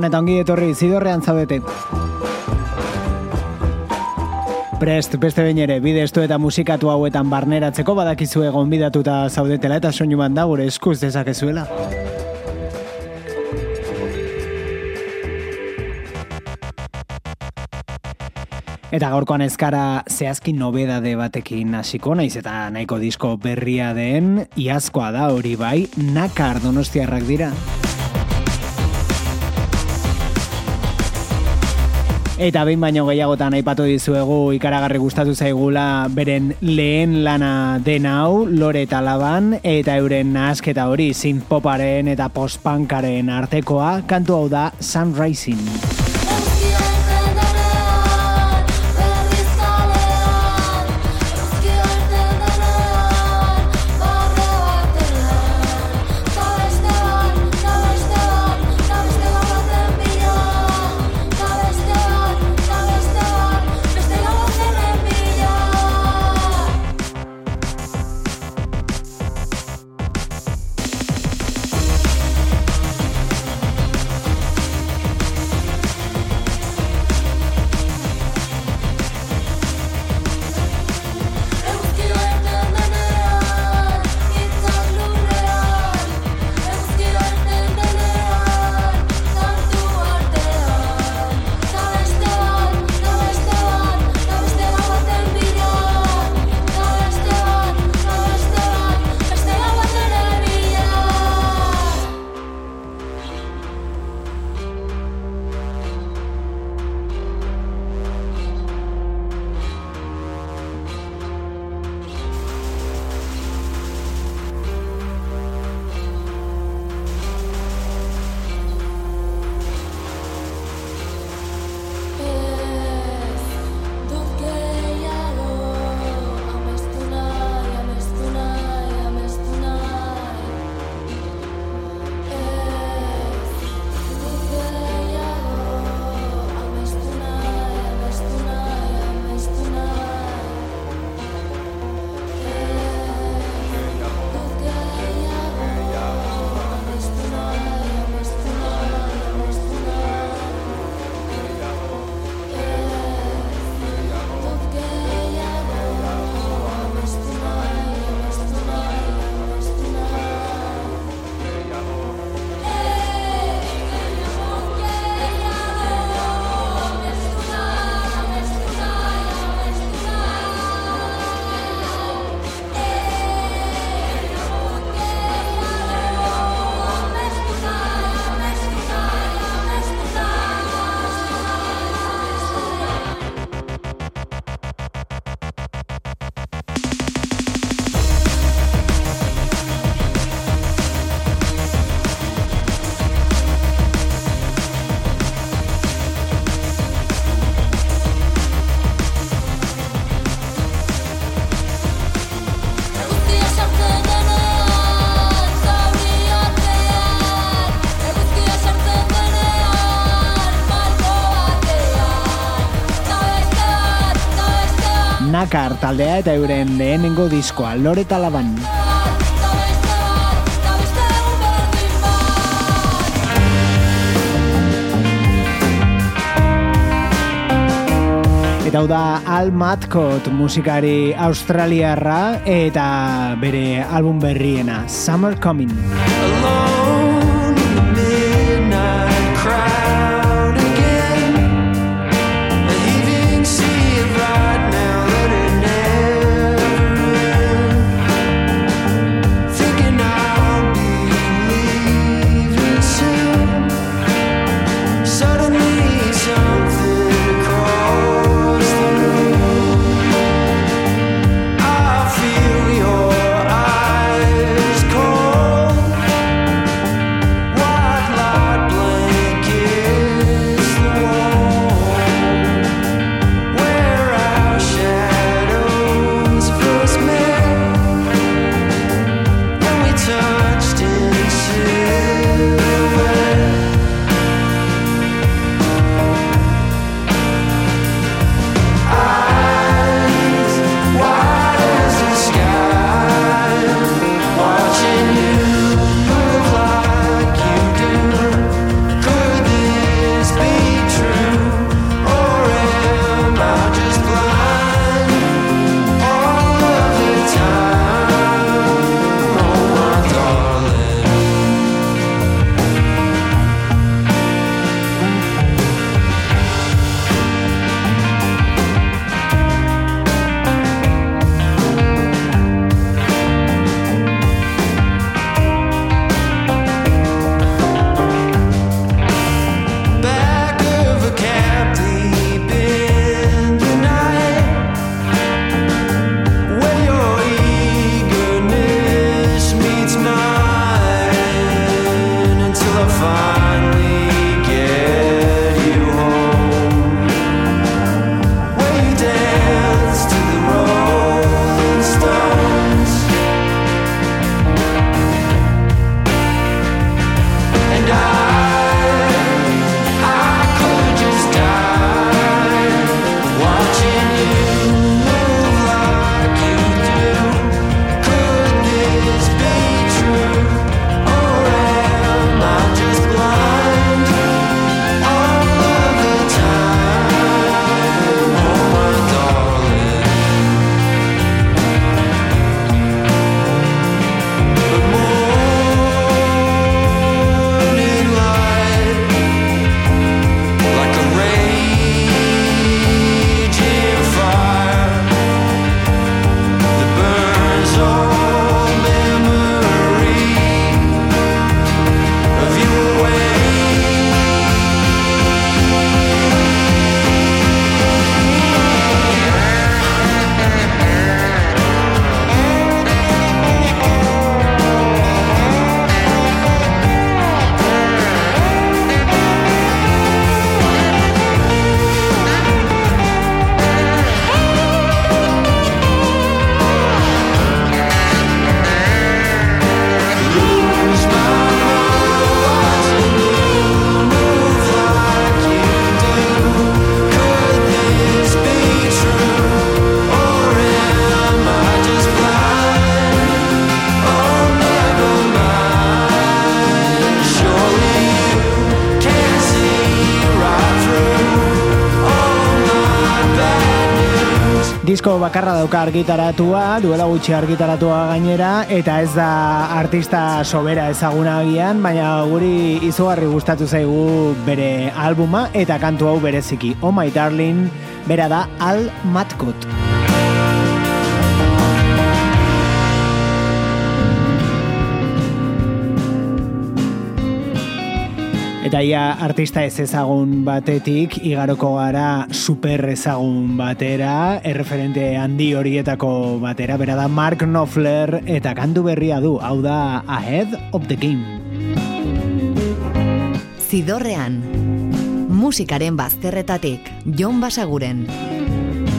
Gabon eta ongi etorri zidorrean zaudete. Prest, beste behin ere, bide estu eta musikatu hauetan barneratzeko badakizue gonbidatuta zaudetela eta soinu da gure eskuz dezakezuela. Eta gaurkoan ezkara zehazkin nobedade batekin hasiko naiz eta nahiko disko berria den, iazkoa da hori bai, nakar donostiarrak dira. Eta behin baino gehiagotan aipatu dizuegu ikaragarri gustatu zaigula beren lehen lana den hau, lore eta laban, eta euren nahasketa hori synth-poparen eta post-punkaren artekoa, kantu hau da Sunrising. Taldea eta euren lehenengo diskoa, Lore Talaban. Eta hau da Al Matkot musikari australiarra eta bere album berriena, Summer Coming. Disko bakarra dauka argitaratua, duela gutxi argitaratua gainera, eta ez da artista sobera ezaguna agian, baina guri izugarri gustatu zaigu bere albuma eta kantu hau bereziki. Oh my darling, bera da Al Matkut. Eta ia artista ez ezagun batetik, igaroko gara super ezagun batera, erreferente handi horietako batera, bera da Mark Knopfler eta kandu berria du, hau da Ahead of the Game. Zidorrean, musikaren bazterretatik, Jon Basaguren.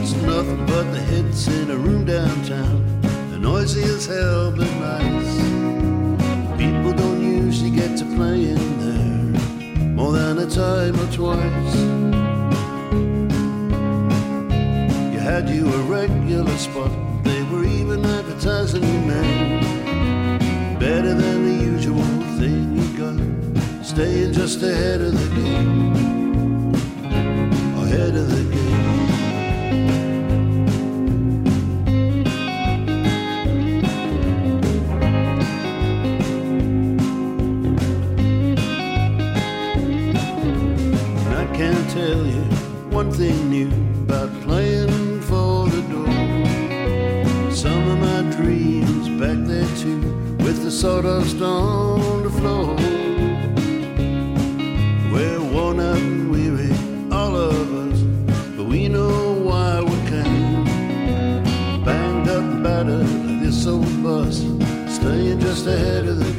It's nothing but the hits in a room downtown, the noisy as hell but nice. People don't usually get to play in more than a time or twice. You had you a regular spot, they were even advertising your name. Better than the usual thing you got, staying just ahead of the game. Ahead of the game. One thing new about playing for the door. Some of my dreams back there too, with the sawdust on the floor. We're worn out and weary, all of us, but we know why we came. Banged up battered this old bus, staying just ahead of the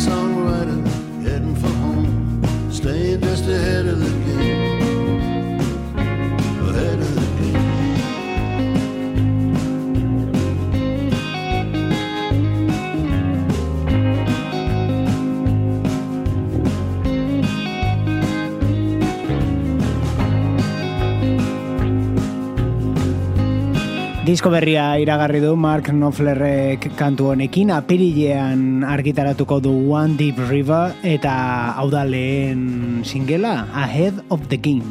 songwriter heading for home, staying just ahead. Disko berria iragarri du Mark Knopflerrek kantu honekin apirilean argitaratuko du One Deep River eta hau da lehen singela Ahead of the Game.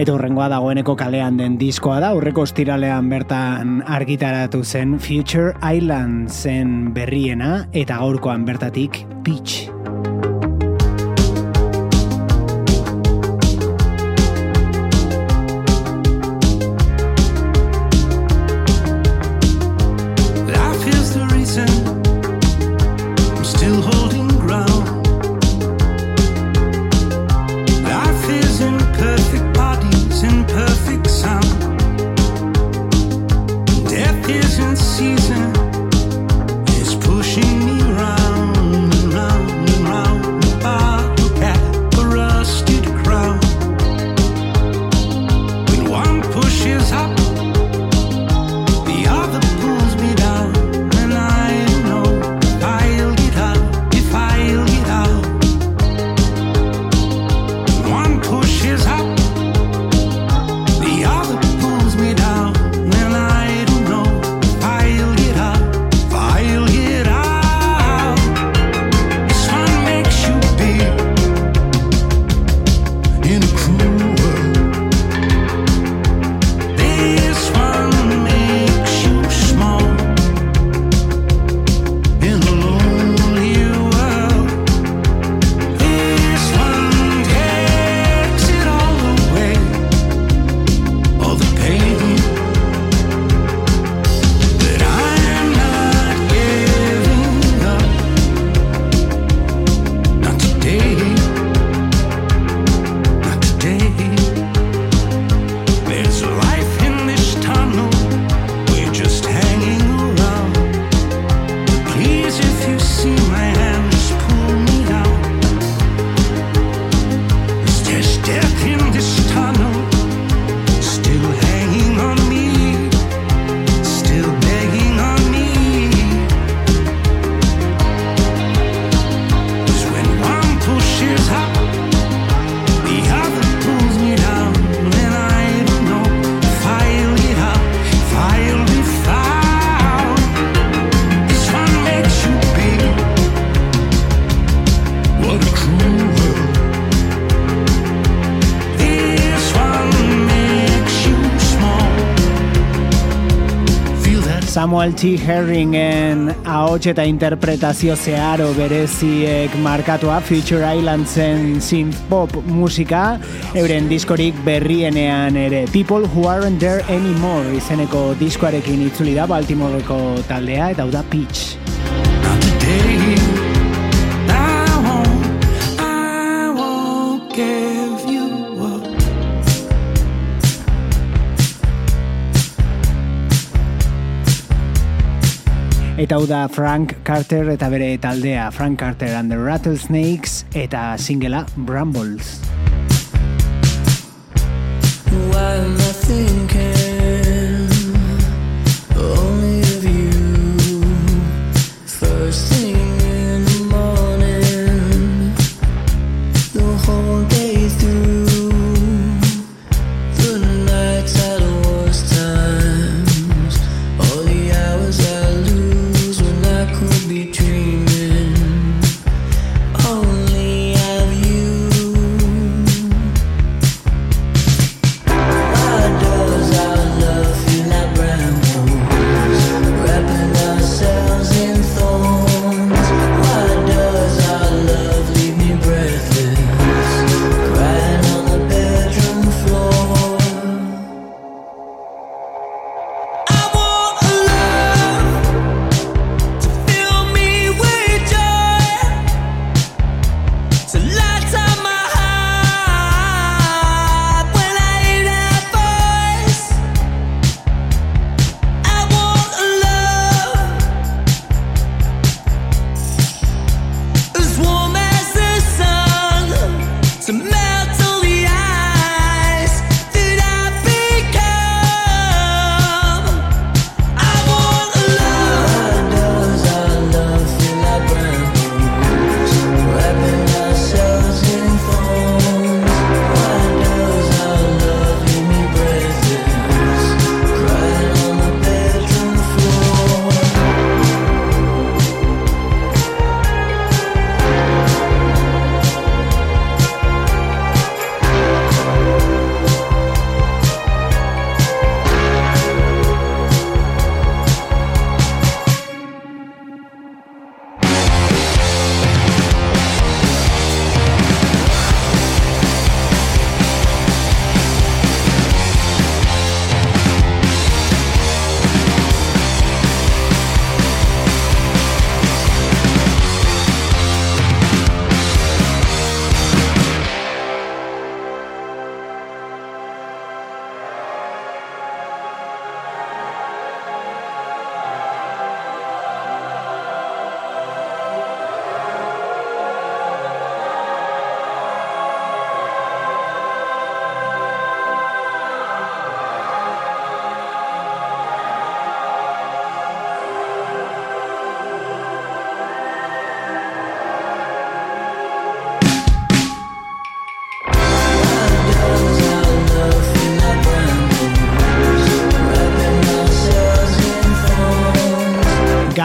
Eta hurrengoa dagoeneko kalean den diskoa da, urreko estiralean bertan argitaratu zen Future Island zen berriena eta gaurkoan bertatik Peach. Samuel T. Herringen ahots eta interpretazio zeharo bereziek markatua Future Islandsen synth pop musika euren diskorik berrienean ere People Who Aren't There Anymore izeneko diskoarekin itzuli da Baltimoreko taldea eta da Peach. Eta hau da Frank Carter eta bere taldea Frank Carter and the Rattlesnakes eta singela Brambles. Why am I thinking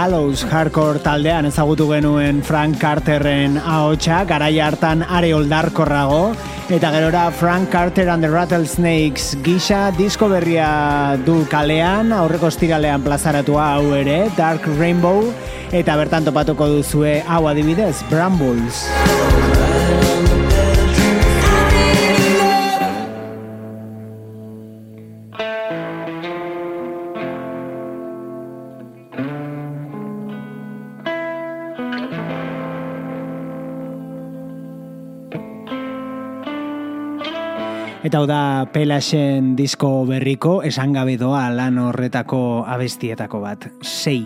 Gallows Hardcore taldean ezagutu genuen Frank Carterren ahotsa, garai hartan are oldarkorrago, eta gerora Frank Carter and the Rattlesnakes gisa disko berria du kalean, aurreko estiralean plazaratua hau ere, Dark Rainbow, eta bertan topatuko duzue hau adibidez, Brambles. Eta hau da Pelasen disko berriko esan gabe doa lan horretako abestietako bat. Sei.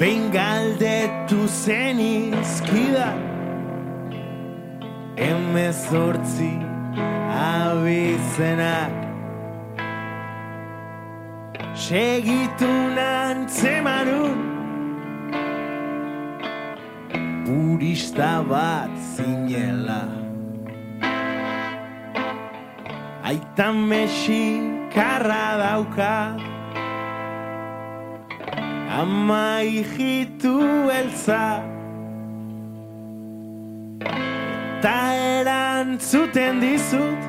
Behin galdetu zen izkida Emezortzi abizenak Segitu nantzemanun Purista bat zinela Aitan mexikarra dauka. Ama hijitu elza Eta erantzuten dizut.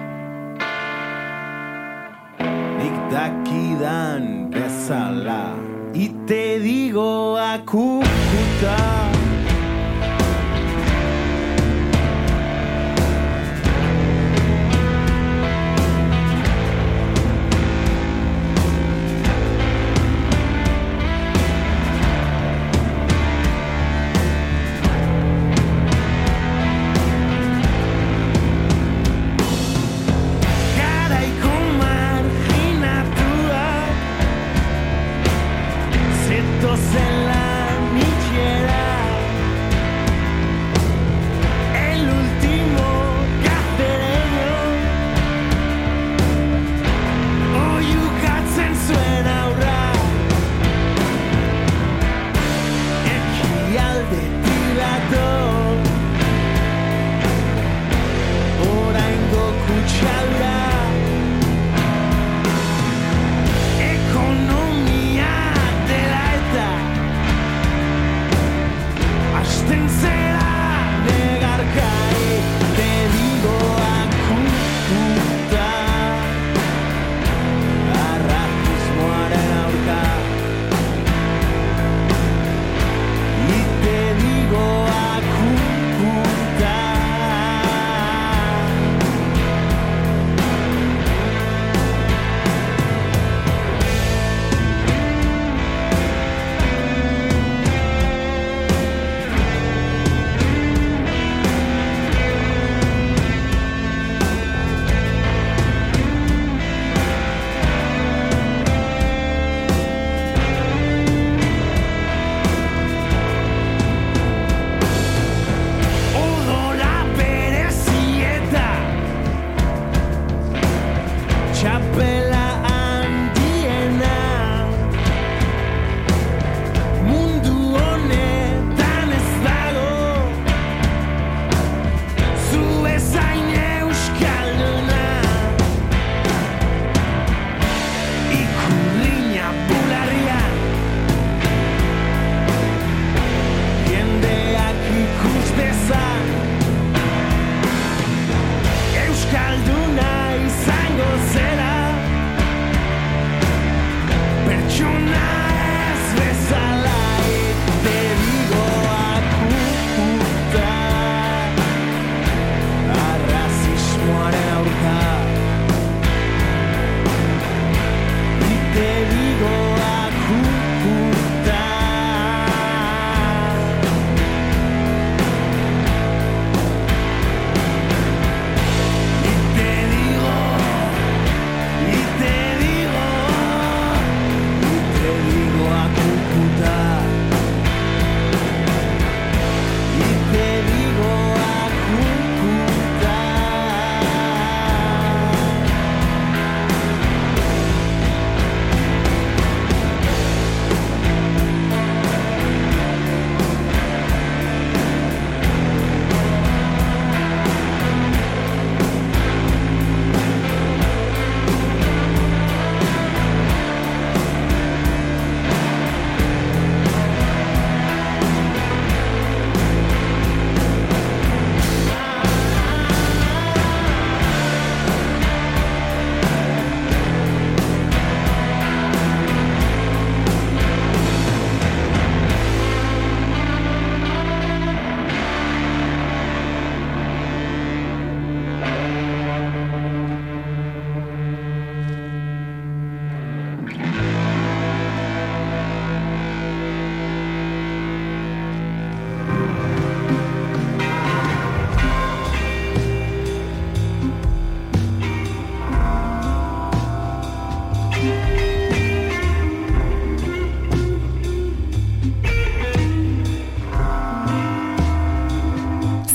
Nik dakidan bezala Ite digo akukuta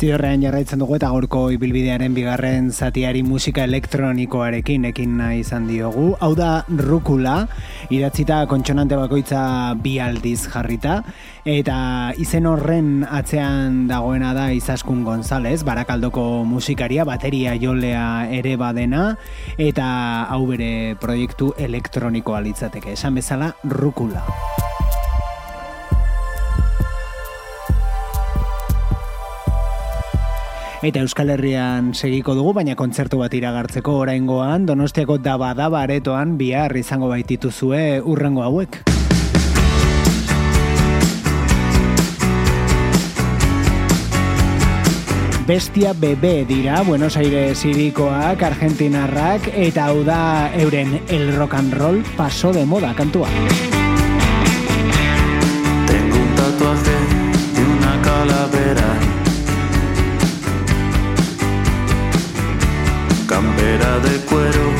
Zidorrean jarraitzen dugu eta gaurko ibilbidearen bigarren zatiari musika elektronikoarekin ekin nahi izan diogu. Hau da rukula, idatzita kontsonante bakoitza bi aldiz jarrita, eta izen horren atzean dagoena da Izaskun González, barakaldoko musikaria, bateria jolea ere badena, eta hau bere proiektu elektronikoa litzateke, esan bezala rukula. eta Euskal Herrian segiko dugu, baina kontzertu bat iragartzeko oraingoan, donostiako daba-daba aretoan bihar izango baitituzue urrengo hauek. Bestia Bebe dira Buenos Aires irikoak, Argentinarrak eta hau da euren el rock and roll paso de moda kantua. Tengo un tatuaje cuero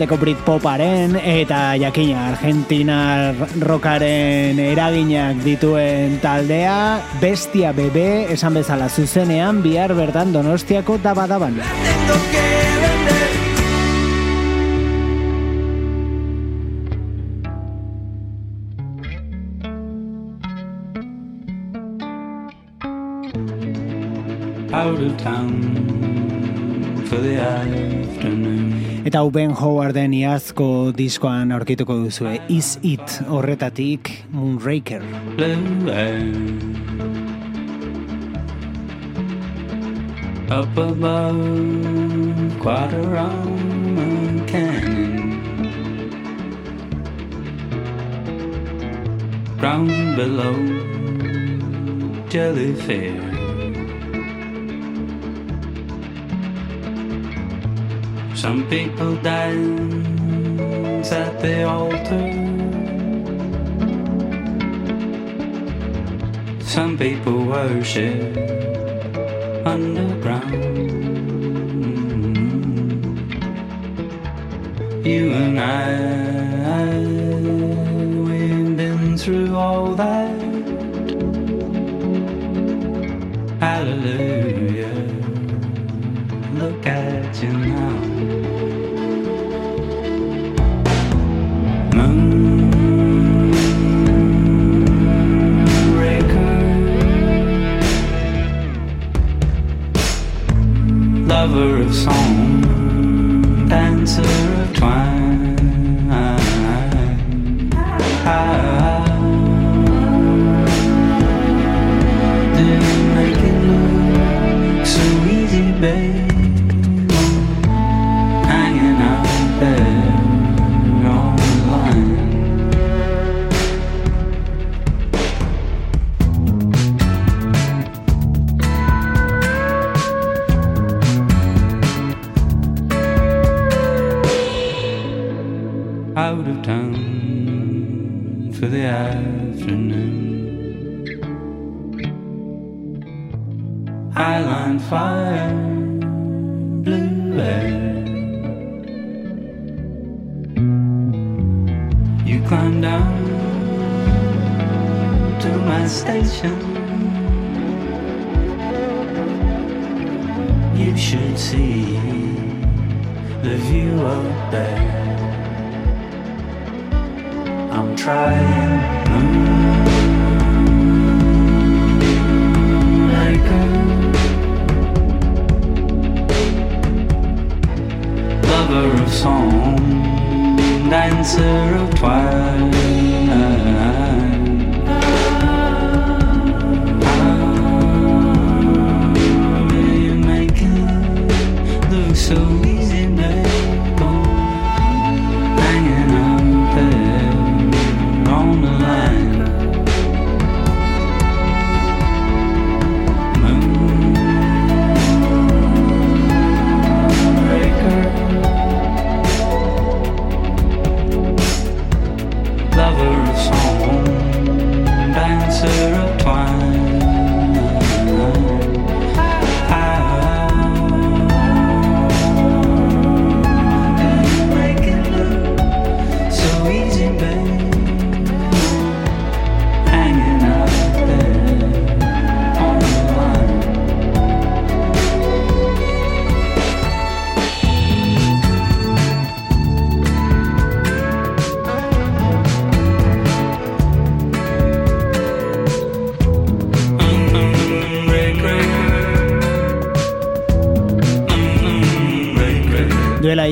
bateko Britpoparen eta jakina Argentina rockaren eraginak dituen taldea Bestia Bebe esan bezala zuzenean bihar bertan Donostiako dabadaban. Out of town for the afternoon Mm. Eta hau Ben Howarden iazko diskoan aurkituko duzue. Is it horretatik Moonraker. Up above, quarter on a cannon. Ground below, jelly fair. Some people dance at the altar. Some people worship underground. You and I, we've been through all that. Hallelujah. Look at you now. Lover of song, of song, dancer of twilight.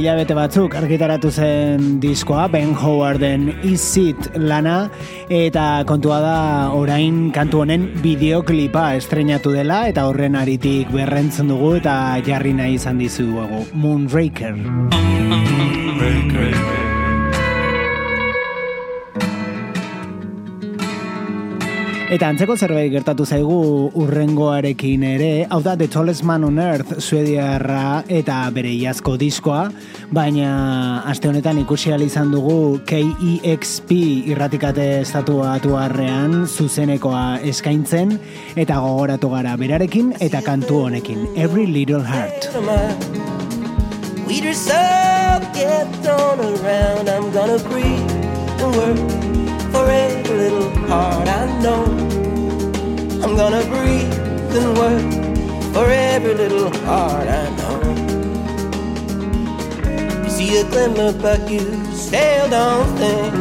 Hilabete batzuk argitaratu zen diskoa, Ben Howarden Is It lana, eta kontua da orain kantu honen bideoklipa estrenatu dela, eta horren aritik berrentzen dugu eta jarri nahi izan dizuegu, Moonraker. Eta antzeko zerbait gertatu zaigu urrengoarekin ere, hau da The Tallest Man on Earth suediarra eta bere iazko diskoa, baina aste honetan ikusi izan dugu KEXP irratikate estatuatuarrean zuzenekoa eskaintzen eta gogoratu gara berarekin eta kantu honekin Every Little Heart. Weed yourself get thrown around. I'm gonna breathe and work for every little heart I know. I'm gonna breathe and work for every little heart I know. You see a glimmer, but you still don't think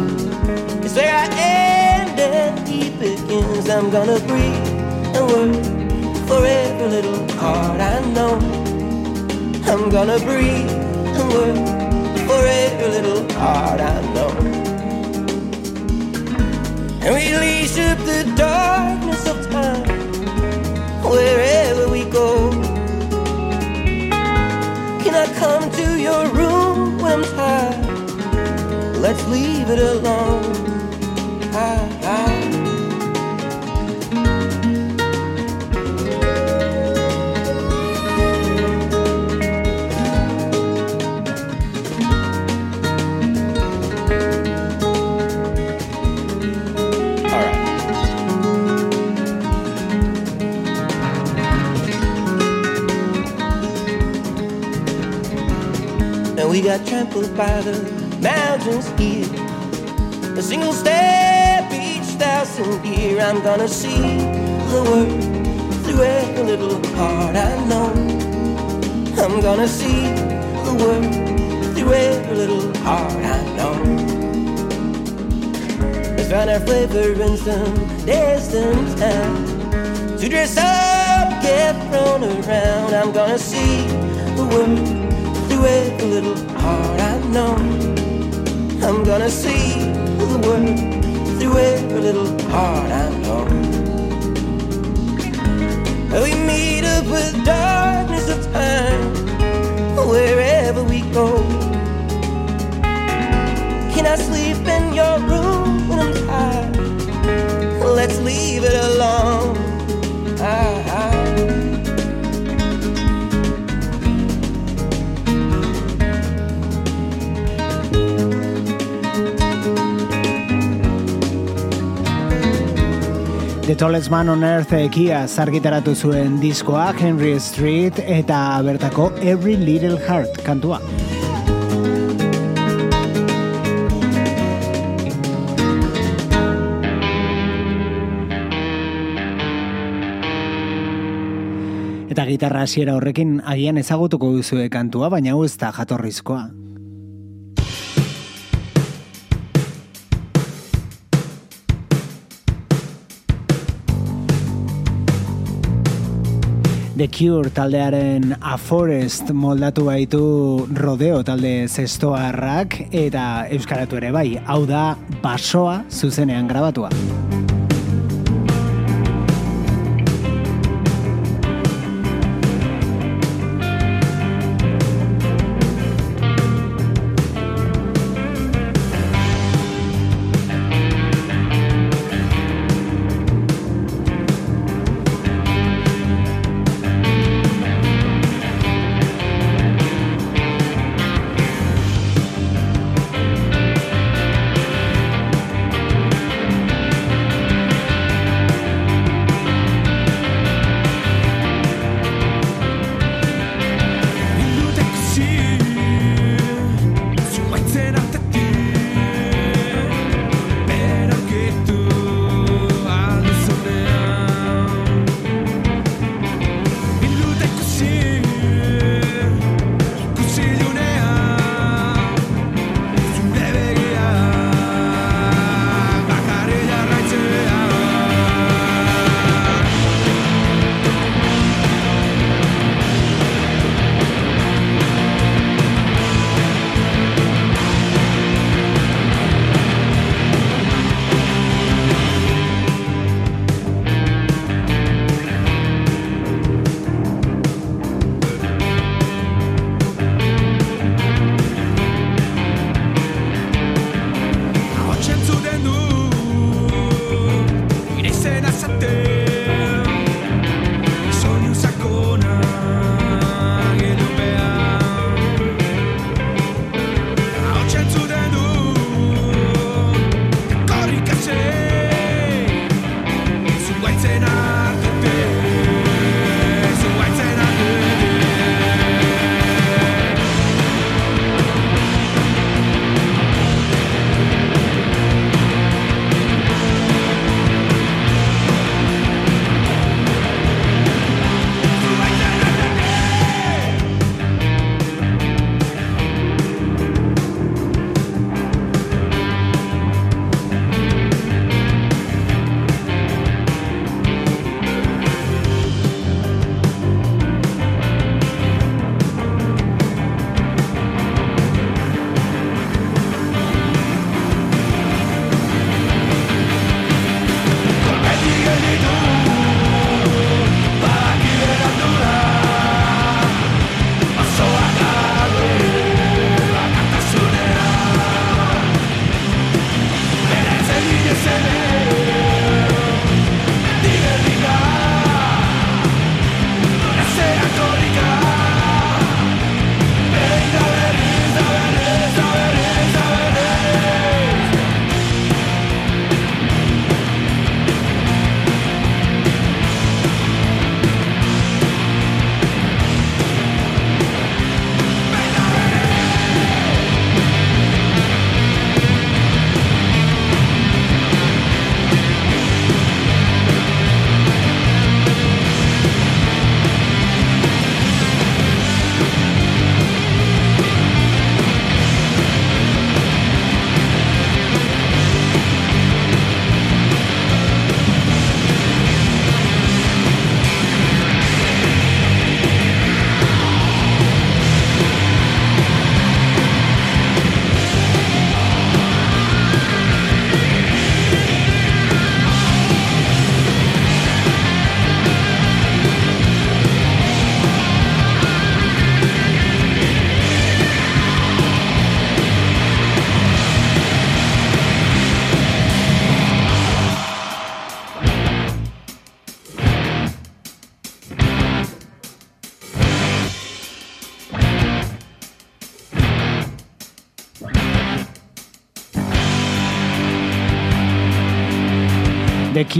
it's where I end and he begins. I'm gonna breathe and work for every little heart I know. I'm gonna breathe and work for every little heart I know and we leash up the darkness of time wherever we go. Can I come to your room when I'm tired? Let's leave it alone. I, I. we got trampled by the mountains here. A single step each thousand year. I'm gonna see the world through every little heart I know. I'm gonna see the world through every little heart I know. Let's find our flavor in some distant town. To dress up, get thrown around. I'm gonna see the world through every little heart I know. I'm gonna see the world through every little heart I know. We meet up with darkness of time wherever we go. Can I sleep in your room when I'm tired? Let's leave it alone. Ah, The Tallest Man on Earth ekia zargitaratu zuen diskoa Henry Street eta bertako Every Little Heart kantua. Eta gitarra hasiera horrekin agian ezagutuko duzue kantua, baina hau ez da jatorrizkoa. The Cure taldearen A Forest moldatu baitu rodeo talde zestoarrak eta euskaratu ere bai, hau da basoa zuzenean grabatua.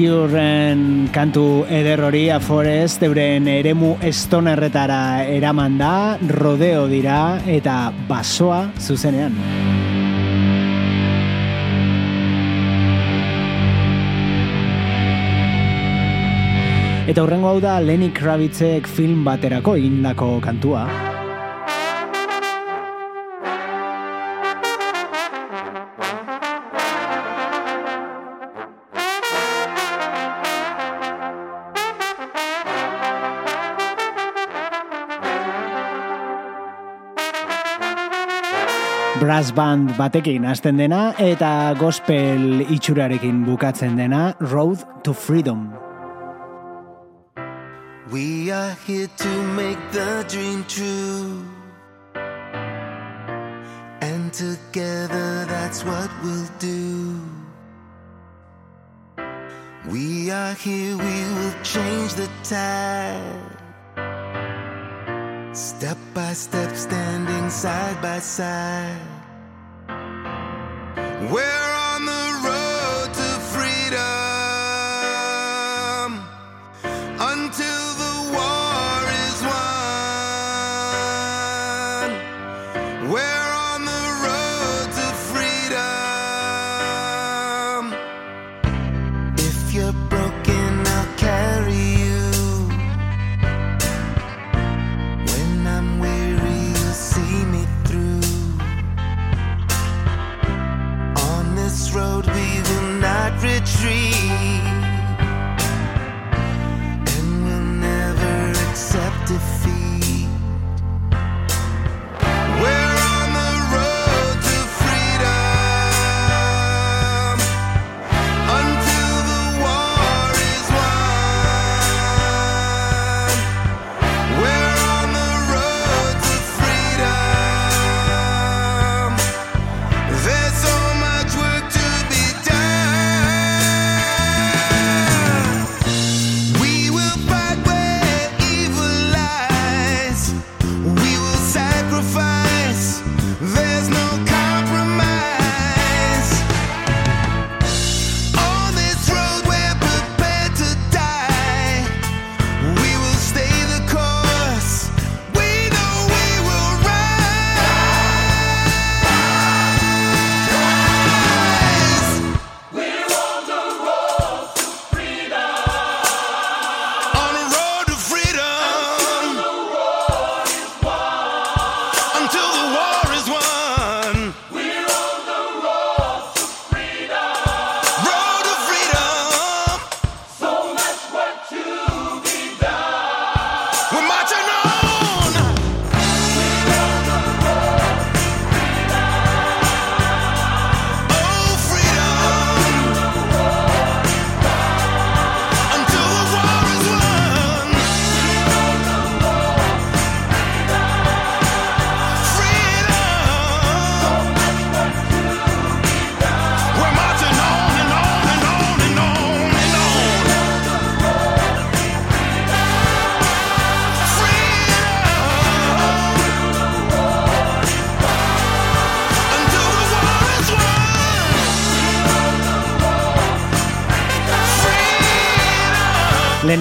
Cure-en kantu eder hori Forest euren eremu estonerretara eraman da, rodeo dira eta basoa zuzenean. Eta hurrengo hau da Lenny Kravitzek film baterako egindako kantua. Band batekin hasten dena eta gospel itxurarekin bukatzen dena Road to Freedom. We are here to make the dream true. And together that's what we'll do. We are here, we will change the tide. Step by step, standing side by side. Where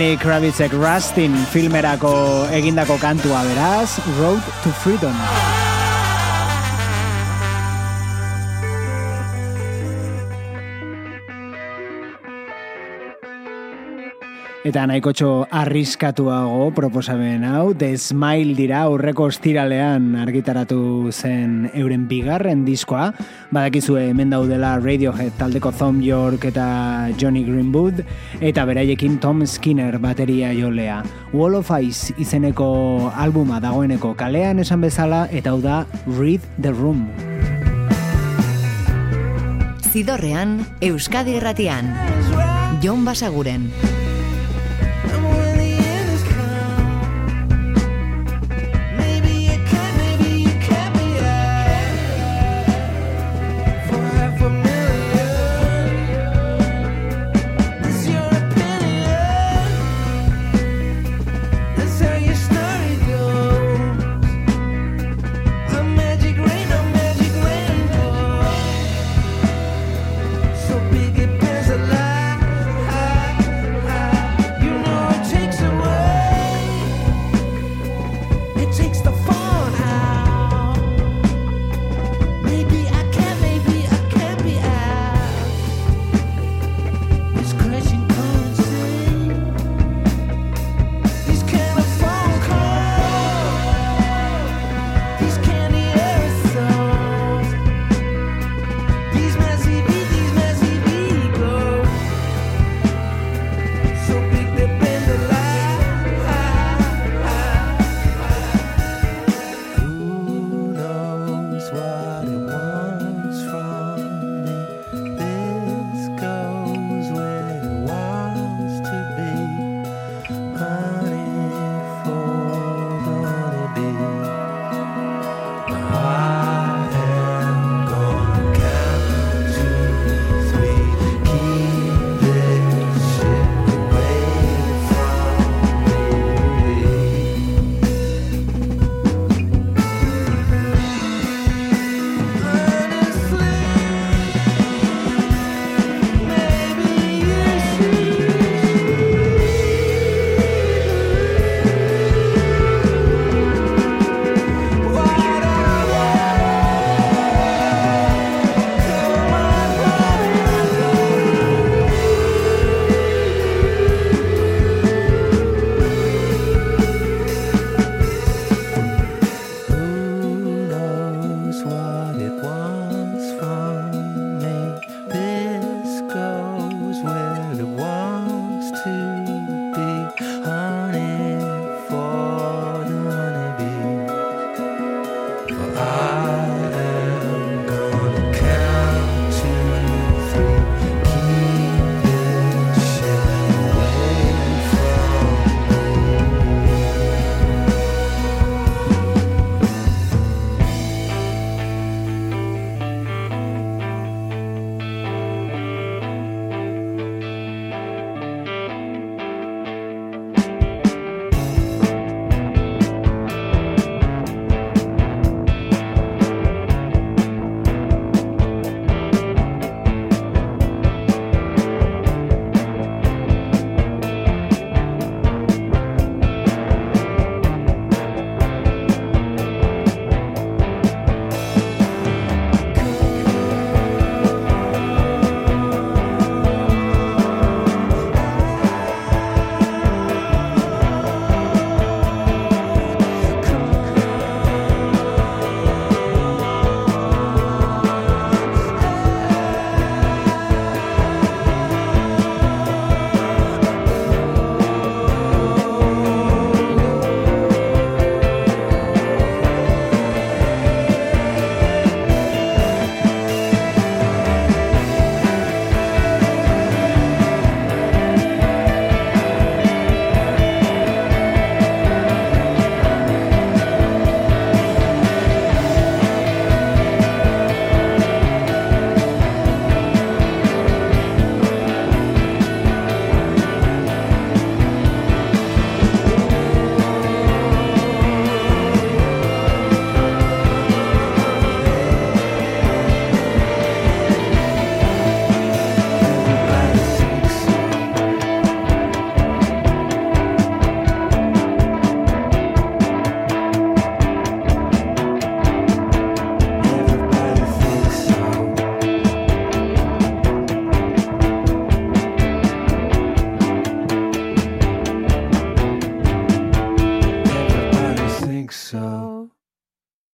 Lenny Kravitzek Rustin filmerako egindako kantua beraz, Road to Freedom. Eta nahikotxo arriskatuago proposamen hau, The Smile dira aurreko ostiralean argitaratu zen euren bigarren diskoa, badakizue hemen daudela Radiohead taldeko Thom York eta Johnny Greenwood, eta beraiekin Tom Skinner bateria jolea. Wall of Ice izeneko albuma dagoeneko kalean esan bezala, eta hau da Read the Room. Zidorrean, Euskadi Erratian. Jon Basaguren.